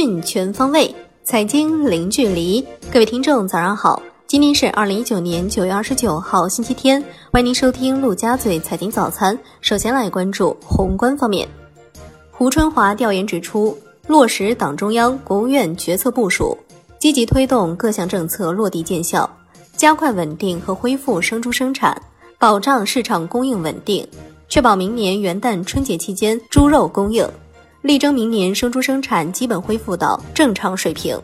讯全方位，财经零距离。各位听众，早上好！今天是二零一九年九月二十九号，星期天。欢迎您收听陆家嘴财经早餐。首先来关注宏观方面。胡春华调研指出，落实党中央、国务院决策部署，积极推动各项政策落地见效，加快稳定和恢复生猪生产，保障市场供应稳定，确保明年元旦春节期间猪肉供应。力争明年生猪生产基本恢复到正常水平。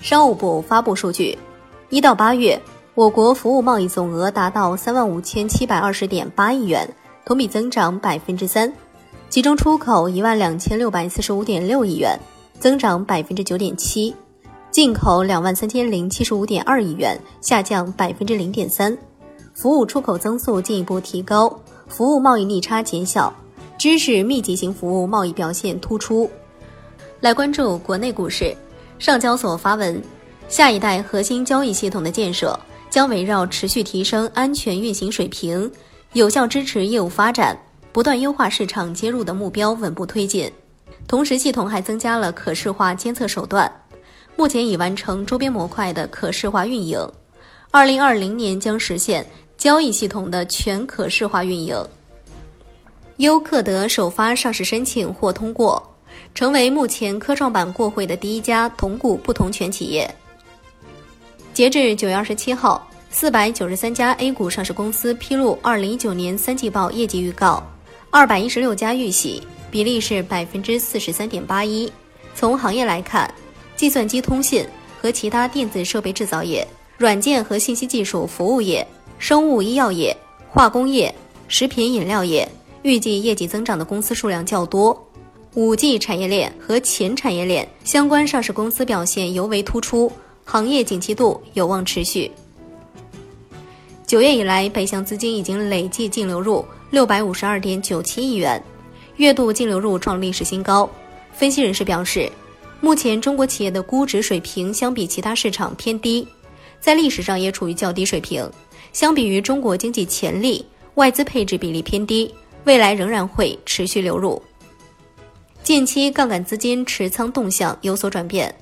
商务部发布数据，一到八月，我国服务贸易总额达到三万五千七百二十点八亿元，同比增长百分之三，其中出口一万两千六百四十五点六亿元，增长百分之九点七，进口两万三千零七十五点二亿元，下降百分之零点三，服务出口增速进一步提高，服务贸易逆差减小。知识密集型服务贸易表现突出。来关注国内股市，上交所发文，下一代核心交易系统的建设将围绕持续提升安全运行水平，有效支持业务发展，不断优化市场接入的目标稳步推进。同时，系统还增加了可视化监测手段，目前已完成周边模块的可视化运营，二零二零年将实现交易系统的全可视化运营。优客德首发上市申请获通过，成为目前科创板过会的第一家同股不同权企业。截至九月二十七号，四百九十三家 A 股上市公司披露二零一九年三季报业绩预告，二百一十六家预喜，比例是百分之四十三点八一。从行业来看，计算机通信和其他电子设备制造业、软件和信息技术服务业、生物医药业、化工业、食品饮料业。预计业绩增长的公司数量较多，五 G 产业链和前产业链相关上市公司表现尤为突出，行业景气度有望持续。九月以来，北向资金已经累计净流入六百五十二点九七亿元，月度净流入创历史新高。分析人士表示，目前中国企业的估值水平相比其他市场偏低，在历史上也处于较低水平。相比于中国经济潜力，外资配置比例偏低。未来仍然会持续流入。近期杠杆资金持仓动向有所转变，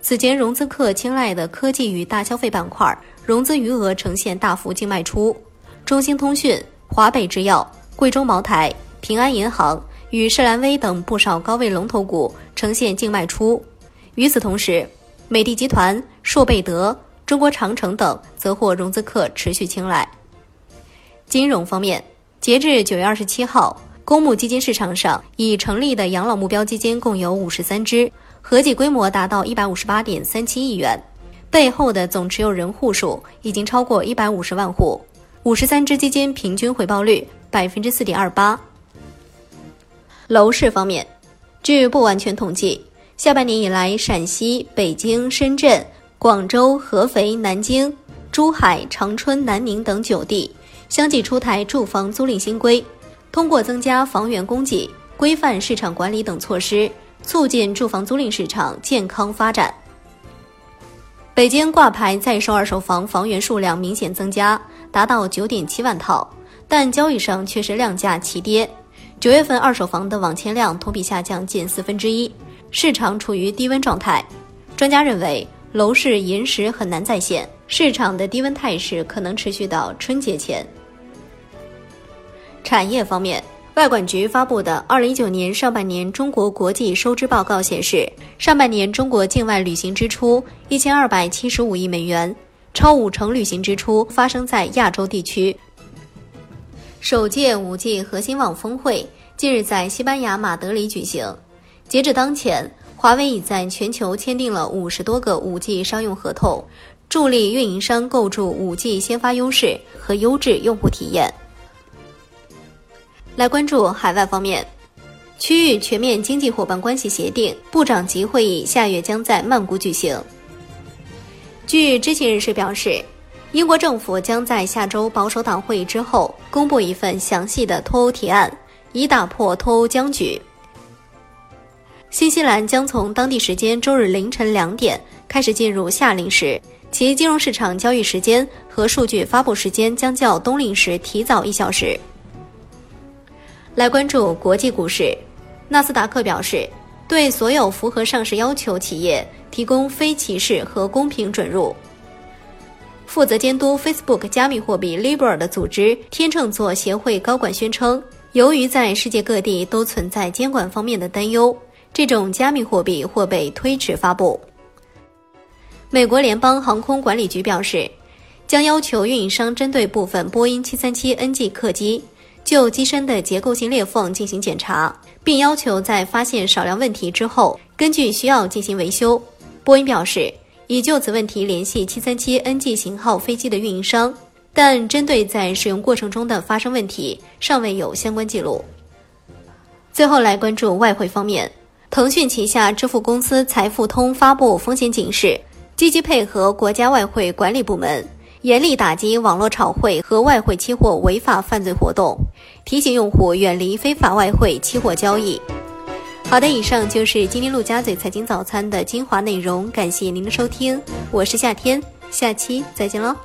此前融资客青睐的科技与大消费板块融资余额呈现大幅净卖出，中兴通讯、华北制药、贵州茅台、平安银行与士兰微等不少高位龙头股呈现净卖出。与此同时，美的集团、硕贝德、中国长城等则获融资客持续青睐。金融方面。截至九月二十七号，公募基金市场上已成立的养老目标基金共有五十三只，合计规模达到一百五十八点三七亿元，背后的总持有人户数已经超过一百五十万户。五十三只基金平均回报率百分之四点二八。楼市方面，据不完全统计，下半年以来，陕西、北京、深圳、广州、合肥、南京、珠海、长春、南宁等九地。相继出台住房租赁新规，通过增加房源供给、规范市场管理等措施，促进住房租赁市场健康发展。北京挂牌在售二手房房源数量明显增加，达到九点七万套，但交易上却是量价齐跌。九月份二手房的网签量同比下降近四分之一，市场处于低温状态。专家认为，楼市银时很难再现，市场的低温态势可能持续到春节前。产业方面，外管局发布的《二零一九年上半年中国国际收支报告》显示，上半年中国境外旅行支出一千二百七十五亿美元，超五成旅行支出发生在亚洲地区。首届五 G 核心网峰会近日在西班牙马德里举行，截至当前，华为已在全球签订了五十多个五 G 商用合同，助力运营商构筑五 G 先发优势和优质用户体验。来关注海外方面，区域全面经济伙伴关系协定部长级会议下月将在曼谷举行。据知情人士表示，英国政府将在下周保守党会议之后公布一份详细的脱欧提案，以打破脱欧僵局。新西兰将从当地时间周日凌晨两点开始进入夏令时，其金融市场交易时间和数据发布时间将较冬令时提早一小时。来关注国际股市，纳斯达克表示，对所有符合上市要求企业提供非歧视和公平准入。负责监督 Facebook 加密货币 Libra 的组织天秤座协会高管宣称，由于在世界各地都存在监管方面的担忧，这种加密货币或被推迟发布。美国联邦航空管理局表示，将要求运营商针对部分波音737 NG 客机就机身的结构性裂缝进行检查，并要求在发现少量问题之后，根据需要进行维修。波音表示，已就此问题联系737 NG 型号飞机的运营商，但针对在使用过程中的发生问题，尚未有相关记录。最后来关注外汇方面，腾讯旗下支付公司财付通发布风险警示。积极配合国家外汇管理部门，严厉打击网络炒汇和外汇期货违法犯罪活动，提醒用户远离非法外汇期货交易。好的，以上就是今天陆家嘴财经早餐的精华内容，感谢您的收听，我是夏天，下期再见喽。